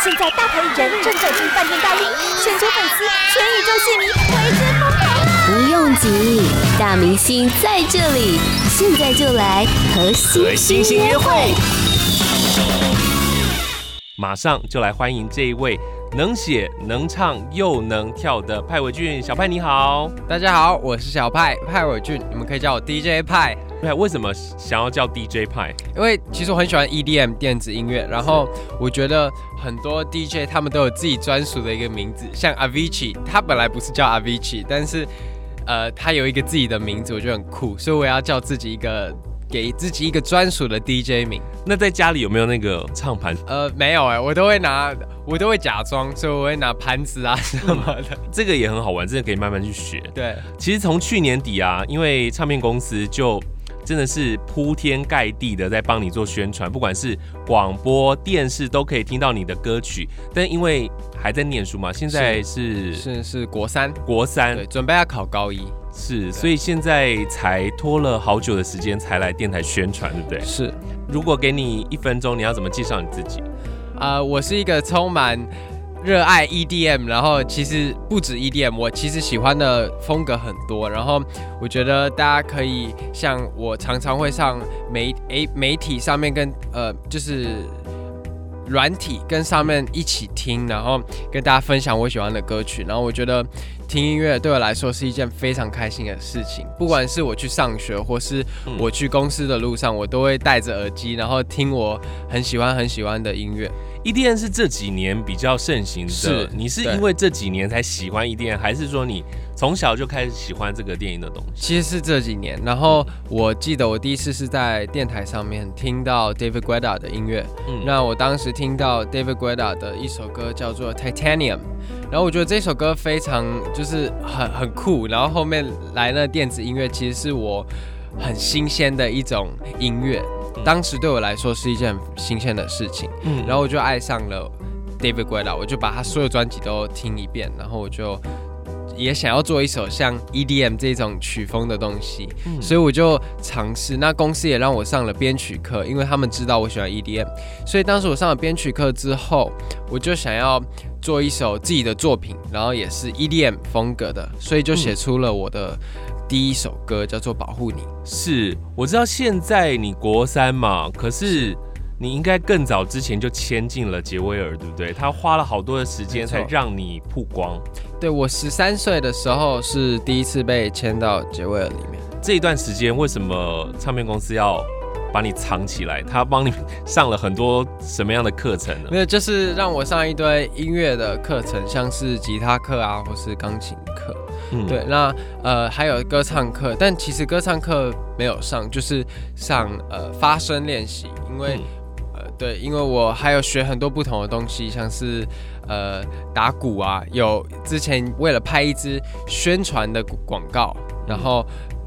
现在大牌艺人正在进饭店大厅，全球粉丝、全宇宙戏迷为之疯狂。不用急，大明星在这里，现在就来和星星约会。马上就来欢迎这一位能写能唱又能跳的派伟俊。小派你好。大家好，我是小派派伟俊，你们可以叫我 DJ 派。对，为什么想要叫 DJ 派？因为其实我很喜欢 EDM 电子音乐，然后我觉得很多 DJ 他们都有自己专属的一个名字，像 Avicii，他本来不是叫 Avicii，但是呃，他有一个自己的名字，我觉得很酷，所以我要叫自己一个。给自己一个专属的 DJ 名。那在家里有没有那个唱盘？呃，没有哎、欸，我都会拿，我都会假装，所以我会拿盘子啊 什么的。这个也很好玩，真的可以慢慢去学。对，其实从去年底啊，因为唱片公司就真的是铺天盖地的在帮你做宣传，不管是广播电视都可以听到你的歌曲。但因为还在念书嘛，现在是是是，是国三，国三，对，准备要考高一。是，所以现在才拖了好久的时间才来电台宣传，对不对？是。如果给你一分钟，你要怎么介绍你自己？啊、呃，我是一个充满热爱 EDM，然后其实不止 EDM，我其实喜欢的风格很多。然后我觉得大家可以像我常常会上媒诶媒体上面跟呃就是软体跟上面一起听，然后跟大家分享我喜欢的歌曲。然后我觉得。听音乐对我来说是一件非常开心的事情，不管是我去上学，或是我去公司的路上，我都会戴着耳机，然后听我很喜欢很喜欢的音乐。EDM 是这几年比较盛行的，是你是因为这几年才喜欢 EDM，还是说你从小就开始喜欢这个电影的东西？其实是这几年。然后我记得我第一次是在电台上面听到 David Guetta 的音乐，嗯，那我当时听到 David Guetta 的一首歌叫做 Titanium。然后我觉得这首歌非常就是很很酷，然后后面来了电子音乐，其实是我很新鲜的一种音乐，当时对我来说是一件很新鲜的事情，嗯，然后我就爱上了 David Guetta，我就把他所有专辑都听一遍，然后我就。也想要做一首像 EDM 这种曲风的东西，嗯、所以我就尝试。那公司也让我上了编曲课，因为他们知道我喜欢 EDM，所以当时我上了编曲课之后，我就想要做一首自己的作品，然后也是 EDM 风格的，所以就写出了我的第一首歌，叫做《保护你》。是，我知道现在你国三嘛，可是。你应该更早之前就签进了杰威尔，对不对？他花了好多的时间才让你曝光。对，我十三岁的时候是第一次被签到杰威尔里面。这一段时间为什么唱片公司要把你藏起来？他帮你上了很多什么样的课程呢？没有，就是让我上一堆音乐的课程，像是吉他课啊，或是钢琴课。嗯，对，那呃还有歌唱课，但其实歌唱课没有上，就是上呃发声练习，因为。嗯对，因为我还有学很多不同的东西，像是呃打鼓啊，有之前为了拍一支宣传的广告，然后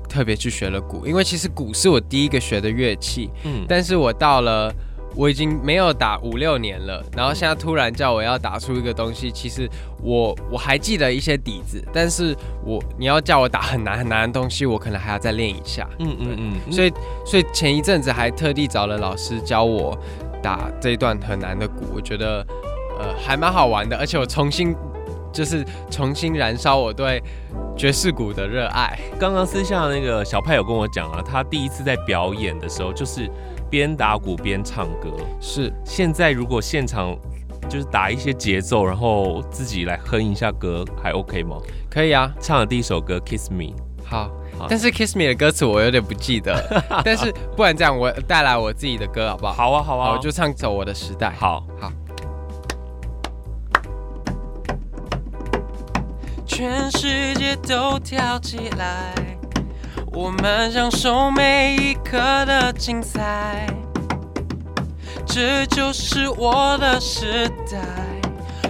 特别去学了鼓，因为其实鼓是我第一个学的乐器，嗯，但是我到了我已经没有打五六年了，然后现在突然叫我要打出一个东西，其实我我还记得一些底子，但是我你要叫我打很难很难的东西，我可能还要再练一下，嗯嗯嗯，所以所以前一阵子还特地找了老师教我。打这一段很难的鼓，我觉得，呃，还蛮好玩的，而且我重新，就是重新燃烧我对爵士鼓的热爱。刚刚私下那个小派有跟我讲啊，他第一次在表演的时候就是边打鼓边唱歌。是，现在如果现场就是打一些节奏，然后自己来哼一下歌，还 OK 吗？可以啊，唱的第一首歌《Kiss Me》。好。但是《Kiss Me》的歌词我有点不记得，但是不然这样，我带来我自己的歌好不好？好啊，好啊，我就唱走我的时代。好，好。全世界都跳起来，我们享受每一刻的精彩，这就是我的时代，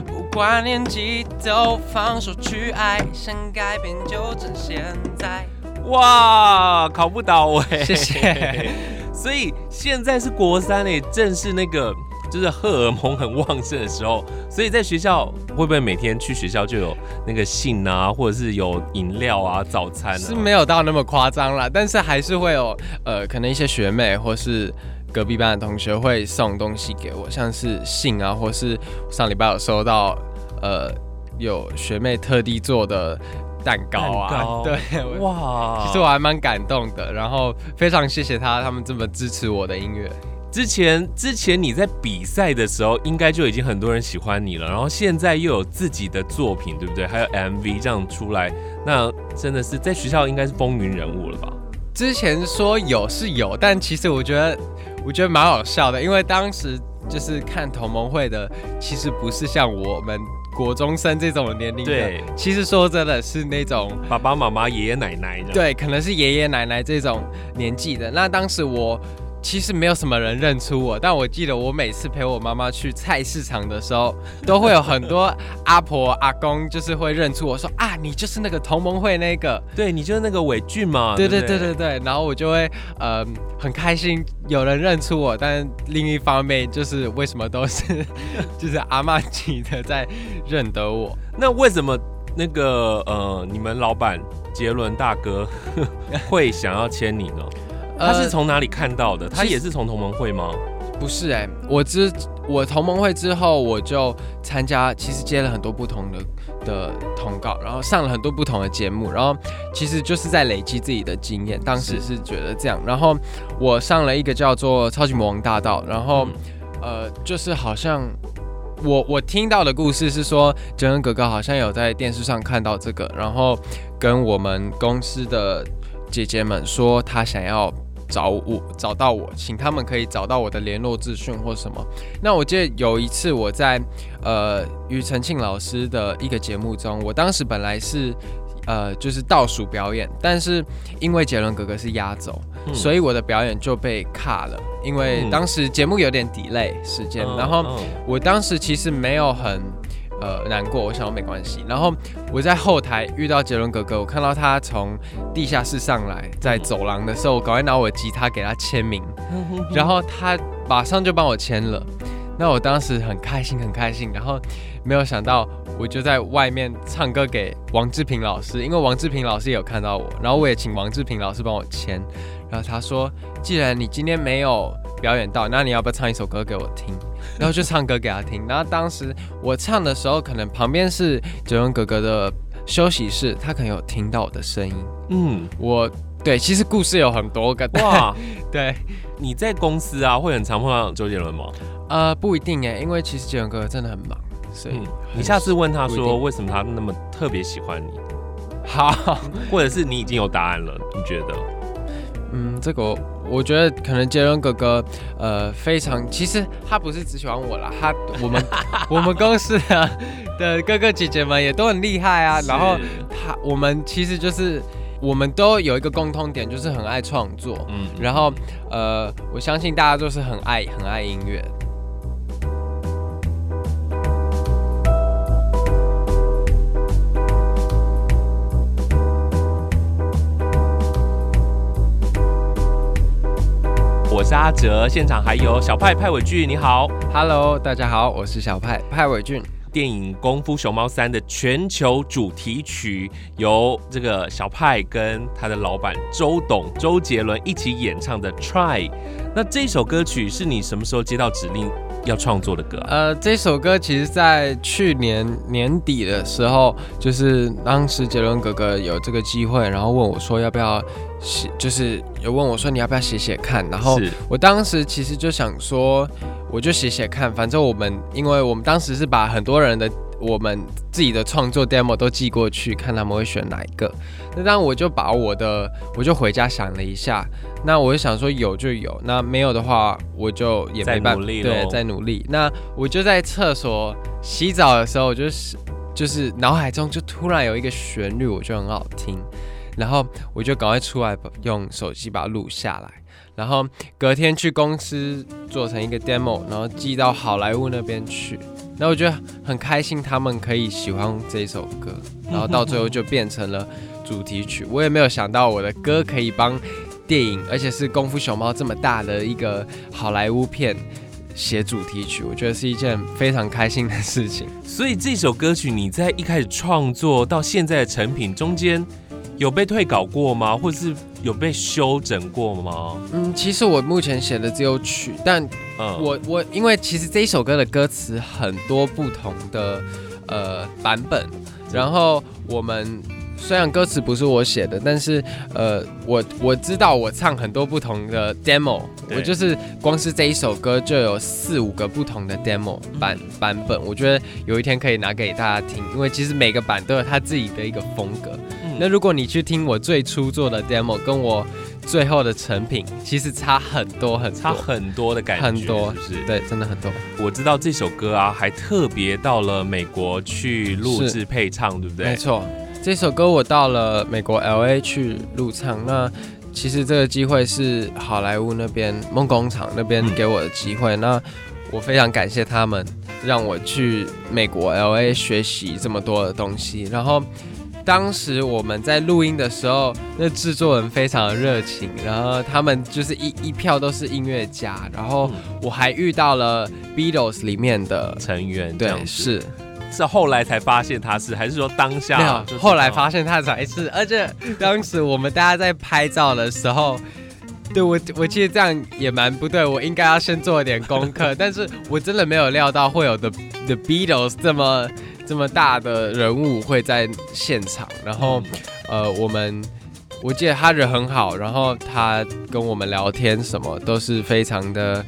不管年纪都放手去爱，想改变就趁现在。哇，考不倒哎！谢谢。所以现在是国三哎，正是那个就是荷尔蒙很旺盛的时候。所以在学校会不会每天去学校就有那个信啊，或者是有饮料啊、早餐啊？是没有到那么夸张啦，但是还是会有呃，可能一些学妹或是隔壁班的同学会送东西给我，像是信啊，或是上礼拜有收到呃有学妹特地做的蛋糕啊，糕对，哇，其实我还蛮感动的，然后非常谢谢他，他们这么支持我的音乐。之前之前你在比赛的时候，应该就已经很多人喜欢你了，然后现在又有自己的作品，对不对？还有 MV 这样出来，那真的是在学校应该是风云人物了吧？之前说有是有，但其实我觉得我觉得蛮好笑的，因为当时就是看同盟会的，其实不是像我们国中生这种年龄的，对，其实说真的是那种爸爸妈妈、爷爷奶奶的，对，可能是爷爷奶奶这种年纪的。那当时我。其实没有什么人认出我，但我记得我每次陪我妈妈去菜市场的时候，都会有很多阿婆阿公，就是会认出我说啊，你就是那个同盟会那个，对，你就是那个伟俊嘛，对对对对对，然后我就会呃很开心有人认出我，但另一方面就是为什么都是 就是阿妈级的在认得我？那为什么那个呃你们老板杰伦大哥 会想要签你呢？他是从哪里看到的？他也是从同盟会吗？不是哎、欸，我之我同盟会之后，我就参加，其实接了很多不同的的通告，然后上了很多不同的节目，然后其实就是在累积自己的经验。当时是觉得这样，然后我上了一个叫做《超级魔王大道》，然后、嗯、呃，就是好像我我听到的故事是说，杰恩哥哥好像有在电视上看到这个，然后跟我们公司的姐姐们说，他想要。找我，找到我，请他们可以找到我的联络资讯或什么。那我记得有一次我在呃庾澄庆老师的一个节目中，我当时本来是呃就是倒数表演，但是因为杰伦哥哥是压轴，嗯、所以我的表演就被卡了，因为当时节目有点 delay 时间，嗯、然后我当时其实没有很。呃，难过，我想说没关系。然后我在后台遇到杰伦哥哥，我看到他从地下室上来，在走廊的时候，我赶快拿我的吉他给他签名，然后他马上就帮我签了。那我当时很开心，很开心。然后没有想到，我就在外面唱歌给王志平老师，因为王志平老师也有看到我，然后我也请王志平老师帮我签。然后他说，既然你今天没有表演到，那你要不要唱一首歌给我听？然后就唱歌给他听。然后当时我唱的时候，可能旁边是杰伦哥哥的休息室，他可能有听到我的声音。嗯，我对，其实故事有很多个。哇，对，你在公司啊，会很常碰到周杰伦吗？呃，不一定哎，因为其实杰伦哥哥真的很忙，所以、嗯、你下次问他说，为什么他那么特别喜欢你？好，或者是你已经有答案了？你觉得？嗯，这个我觉得可能杰伦哥哥，呃，非常，其实他不是只喜欢我啦，他我们 我们公司的的哥哥姐姐们也都很厉害啊。然后他我们其实就是我们都有一个共通点，就是很爱创作。嗯，然后呃，我相信大家都是很爱很爱音乐。阿哲，现场还有小派派伟俊，你好，Hello，大家好，我是小派派伟俊。电影《功夫熊猫三》的全球主题曲由这个小派跟他的老板周董周杰伦一起演唱的《Try》，那这首歌曲是你什么时候接到指令要创作的歌啊？呃，这首歌其实在去年年底的时候，就是当时杰伦哥哥有这个机会，然后问我说要不要。写就是有问我说，你要不要写写看，然后我当时其实就想说，我就写写看，反正我们因为我们当时是把很多人的我们自己的创作 demo 都寄过去，看他们会选哪一个。那当我就把我的我就回家想了一下，那我就想说有就有，那没有的话我就也没办法，对，在努力。那我就在厕所洗澡的时候，就是就是脑海中就突然有一个旋律，我觉得很好听。然后我就赶快出来，用手机把它录下来，然后隔天去公司做成一个 demo，然后寄到好莱坞那边去。那我觉得很开心，他们可以喜欢这首歌，然后到最后就变成了主题曲。我也没有想到我的歌可以帮电影，而且是《功夫熊猫》这么大的一个好莱坞片写主题曲，我觉得是一件非常开心的事情。所以这首歌曲你在一开始创作到现在的成品中间，有被退稿过吗？或者是有被修整过吗？嗯，其实我目前写的只有曲，但我、嗯、我因为其实这一首歌的歌词很多不同的呃版本，然后我们。虽然歌词不是我写的，但是呃，我我知道我唱很多不同的 demo，我就是光是这一首歌就有四五个不同的 demo 版版本。我觉得有一天可以拿给大家听，因为其实每个版都有他自己的一个风格。嗯、那如果你去听我最初做的 demo，跟我最后的成品，其实差很多很多差很多的感觉，很多是不是？对，真的很多。我知道这首歌啊，还特别到了美国去录制配唱，对不对？没错。这首歌我到了美国 LA 去录唱，那其实这个机会是好莱坞那边梦工厂那边给我的机会，嗯、那我非常感谢他们让我去美国 LA 学习这么多的东西。然后当时我们在录音的时候，那制作人非常的热情，然后他们就是一一票都是音乐家，然后我还遇到了 Beatles 里面的成员，对，是。是后来才发现他是，还是说当下？没有，后来发现他才是。而且当时我们大家在拍照的时候，对我，我记得这样也蛮不对，我应该要先做一点功课。但是我真的没有料到会有 The The Beatles 这么这么大的人物会在现场。然后，呃，我们我记得他人很好，然后他跟我们聊天什么都是非常的，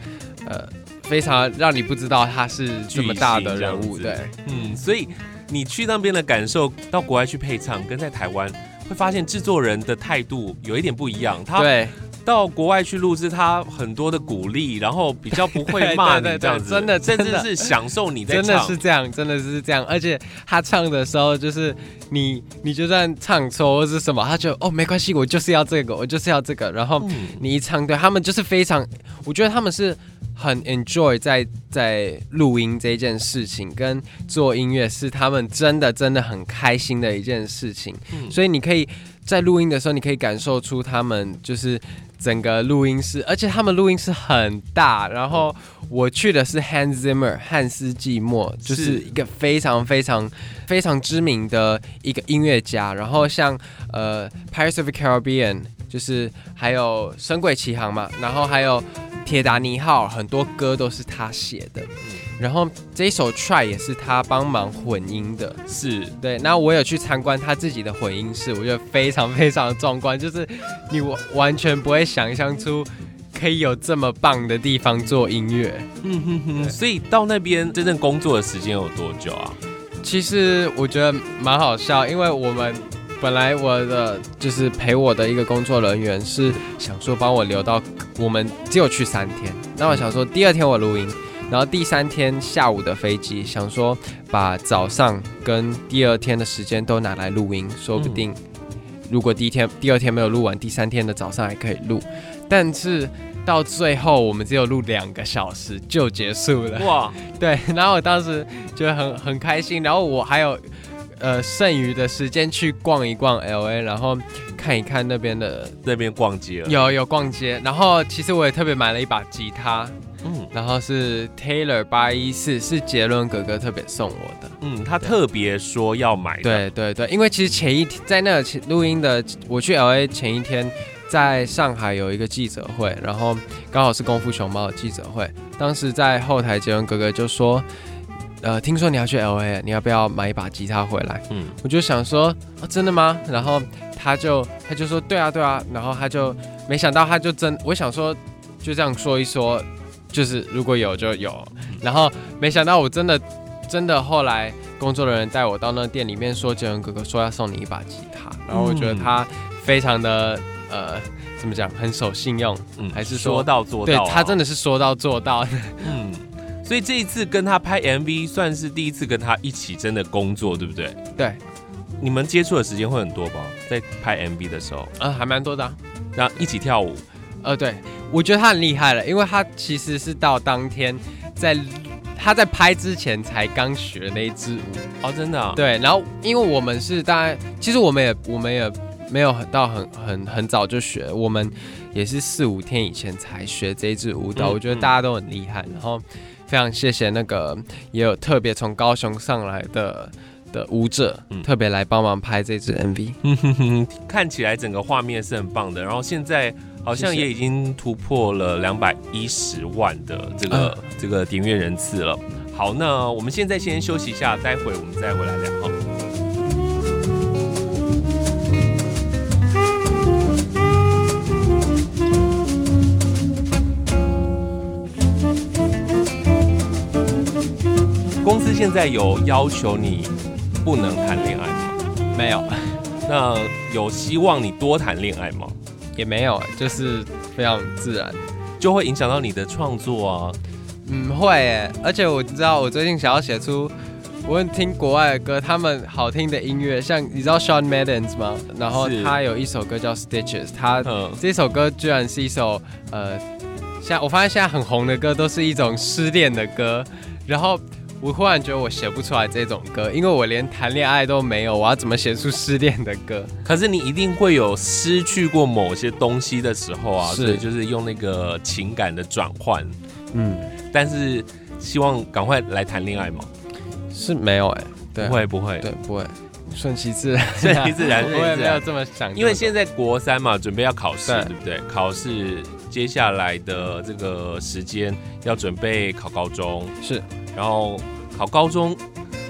呃。非常让你不知道他是这么大的人物，对，嗯，所以你去那边的感受，到国外去配唱，跟在台湾会发现制作人的态度有一点不一样，他对。到国外去录制，他很多的鼓励，然后比较不会 骂你这样子，真的，甚至是享受你在唱，真的是这样，真的是这样。而且他唱的时候，就是你，你就算唱错或是什么，他就哦没关系，我就是要这个，我就是要这个。然后你一唱对，他们就是非常，我觉得他们是很 enjoy 在在录音这件事情，跟做音乐是他们真的真的很开心的一件事情。所以你可以在录音的时候，你可以感受出他们就是。整个录音室，而且他们录音室很大。然后我去的是 Hans Zimmer 汉斯季默，就是一个非常非常非常知名的一个音乐家。然后像呃 Pirates of the Caribbean，就是还有《神鬼奇航》嘛，然后还有。铁达尼号很多歌都是他写的，然后这一首 Try 也是他帮忙混音的，是对。那我有去参观他自己的混音室，我觉得非常非常的壮观，就是你完完全不会想象出可以有这么棒的地方做音乐。嗯哼哼。所以到那边真正工作的时间有多久啊？其实我觉得蛮好笑，因为我们。本来我的就是陪我的一个工作人员是想说帮我留到我们只有去三天，那我想说第二天我录音，然后第三天下午的飞机，想说把早上跟第二天的时间都拿来录音，说不定如果第一天、第二天没有录完，第三天的早上还可以录，但是到最后我们只有录两个小时就结束了。哇，对，然后我当时觉得很很开心，然后我还有。呃，剩余的时间去逛一逛 LA，然后看一看那边的那边逛街了。有有逛街，然后其实我也特别买了一把吉他，嗯，然后是 Taylor 八一四，是杰伦哥哥特别送我的，嗯，他特别说要买的。对对对，因为其实前一天在那个录音的，我去 LA 前一天，在上海有一个记者会，然后刚好是功夫熊猫的记者会，当时在后台杰伦哥哥就说。呃，听说你要去 LA，你要不要买一把吉他回来？嗯，我就想说，哦，真的吗？然后他就他就说，对啊，对啊。然后他就没想到，他就真，我想说，就这样说一说，就是如果有就有。然后没想到，我真的真的后来工作人员带我到那店里面说，杰伦哥哥说要送你一把吉他。然后我觉得他非常的呃，怎么讲，很守信用，嗯，还是说，说到做到，对，他真的是说到做到的，嗯。所以这一次跟他拍 MV 算是第一次跟他一起真的工作，对不对？对，你们接触的时间会很多吧？在拍 MV 的时候，呃，还蛮多的，啊。然后一起跳舞，呃，对，我觉得他很厉害了，因为他其实是到当天在他在拍之前才刚学那一支舞哦，真的，啊。对，然后因为我们是大概，其实我们也我们也没有很到很很很早就学，我们也是四五天以前才学这一支舞蹈，嗯，我觉得大家都很厉害，然后。非常谢谢那个也有特别从高雄上来的的舞者，嗯、特别来帮忙拍这支 MV。看起来整个画面是很棒的。然后现在好像也已经突破了两百一十万的这个、嗯、这个点阅人次了。好，那我们现在先休息一下，待会我们再回来聊。公司现在有要求你不能谈恋爱吗？没有。那有希望你多谈恋爱吗？也没有，就是非常自然，就会影响到你的创作啊。嗯，会诶。而且我知道，我最近想要写出，我会听国外的歌，他们好听的音乐，像你知道 Shawn Mendes 吗？然后他有一首歌叫 Stitches，他这首歌居然是一首呃，像我发现现在很红的歌都是一种失恋的歌，然后。我忽然觉得我写不出来这种歌，因为我连谈恋爱都没有，我要怎么写出失恋的歌？可是你一定会有失去过某些东西的时候啊，是所以就是用那个情感的转换。嗯，但是希望赶快来谈恋爱嘛？是没有哎、欸，对，不会不会，对不会，顺其自然，顺其自然，我也没有这么想。因为现在国三嘛，准备要考试，对，对不对？考试接下来的这个时间要准备考高中，是。然后考高中，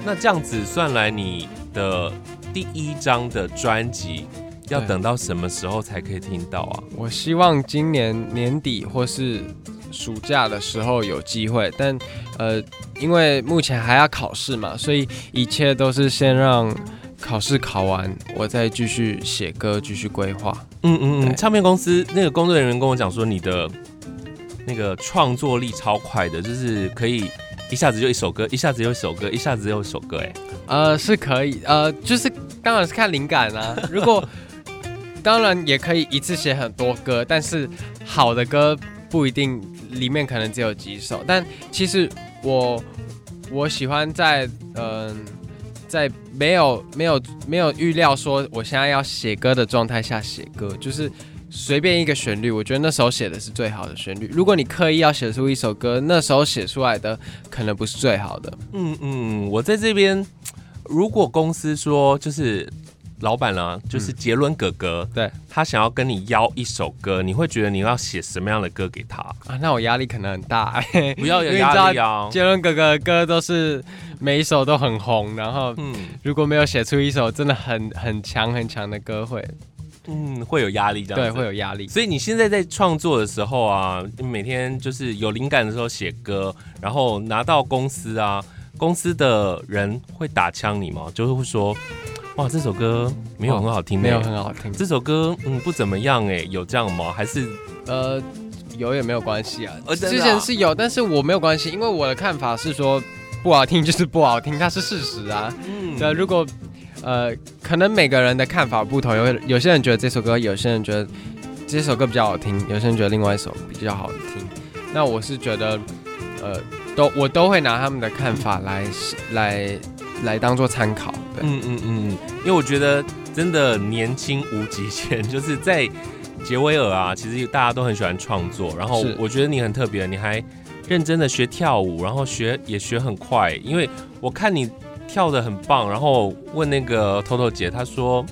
那这样子算来，你的第一张的专辑要等到什么时候才可以听到啊？我希望今年年底或是暑假的时候有机会，但呃，因为目前还要考试嘛，所以一切都是先让考试考完，我再继续写歌，继续规划。嗯嗯嗯，唱片公司那个工作人员跟我讲说，你的那个创作力超快的，就是可以。一下子就一首歌，一下子又一首歌，一下子又一首歌，哎，呃，是可以，呃，就是当然是看灵感啊。如果当然也可以一次写很多歌，但是好的歌不一定里面可能只有几首。但其实我我喜欢在嗯、在没有没有没有预料说我现在要写歌的状态下写歌，就是。随便一个旋律，我觉得那时候写的是最好的旋律。如果你刻意要写出一首歌，那时候写出来的可能不是最好的。嗯嗯，我在这边，如果公司说就是老板呢，就是杰伦哥哥，对，他想要跟你邀一首歌，你会觉得你要写什么样的歌给他啊？那我压力可能很大。不要有压力啊！杰伦哥哥的歌都是每一首都很红，然后嗯，如果没有写出一首真的很很强很强的歌会。嗯，会有压力这样。对，会有压力。所以你现在在创作的时候啊，每天就是有灵感的时候写歌，然后拿到公司啊，公司的人会打枪你吗？就是会说，哇，这首歌没有很好听，没有很好听，这首歌嗯不怎么样哎，有这样吗？还是呃有也没有关系啊？呃，之前是有，但是我没有关系，因为我的看法是说不好听就是不好听，它是事实啊。嗯，那，如果。呃，可能每个人的看法不同，有有些人觉得这首歌，有些人觉得这首歌比较好听，有些人觉得另外一首比较好听。那我是觉得，呃，都我都会拿他们的看法来来来当做参考。对，嗯嗯嗯，因为我觉得真的年轻无极限，就是在杰威尔啊，其实大家都很喜欢创作。然后我觉得你很特别，你还认真的学跳舞，然后学也学很快，因为我看你。跳的很棒，然后问那个 Toto 姐，她说：“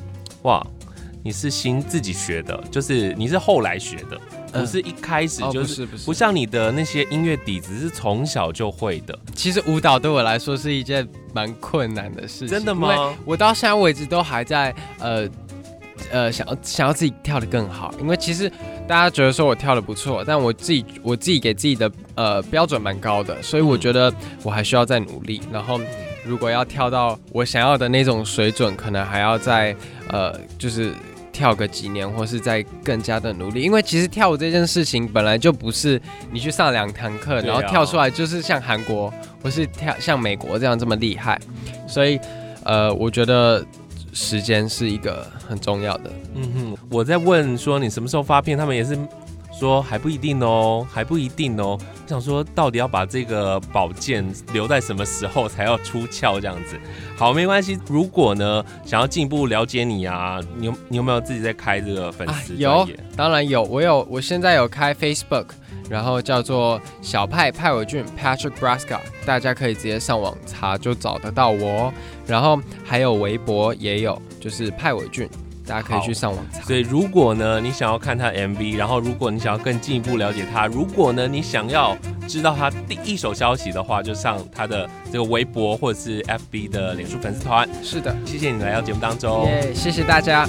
哇，你是新自己学的，就是你是后来学的，不是一开始就是，不像你的那些音乐底子是从小就会的。其实舞蹈对我来说是一件蛮困难的事情，真的吗？我到现在为止都还在呃呃想要想要自己跳的更好，因为其实大家觉得说我跳的不错，但我自己我自己给自己的呃标准蛮高的，所以我觉得我还需要再努力，然后。”如果要跳到我想要的那种水准，可能还要再呃，就是跳个几年，或是再更加的努力。因为其实跳舞这件事情本来就不是你去上两堂课，然后跳出来就是像韩国或是跳像美国这样这么厉害。所以呃，我觉得时间是一个很重要的。嗯哼，我在问说你什么时候发片，他们也是。说还不一定哦，还不一定哦。我想说，到底要把这个宝剑留在什么时候才要出鞘？这样子，好，没关系。如果呢，想要进一步了解你啊，你有你有没有自己在开这个粉丝？有，当然有。我有，我现在有开 Facebook，然后叫做小派派伟俊 Patrick Braska，大家可以直接上网查就找得到我。然后还有微博也有，就是派伟俊。大家可以去上网查。所以，如果呢，你想要看他 MV，然后如果你想要更进一步了解他，如果呢，你想要知道他第一手消息的话，就上他的这个微博或者是 FB 的脸书粉丝团。是的，谢谢你来到节目当中。耶，谢谢大家。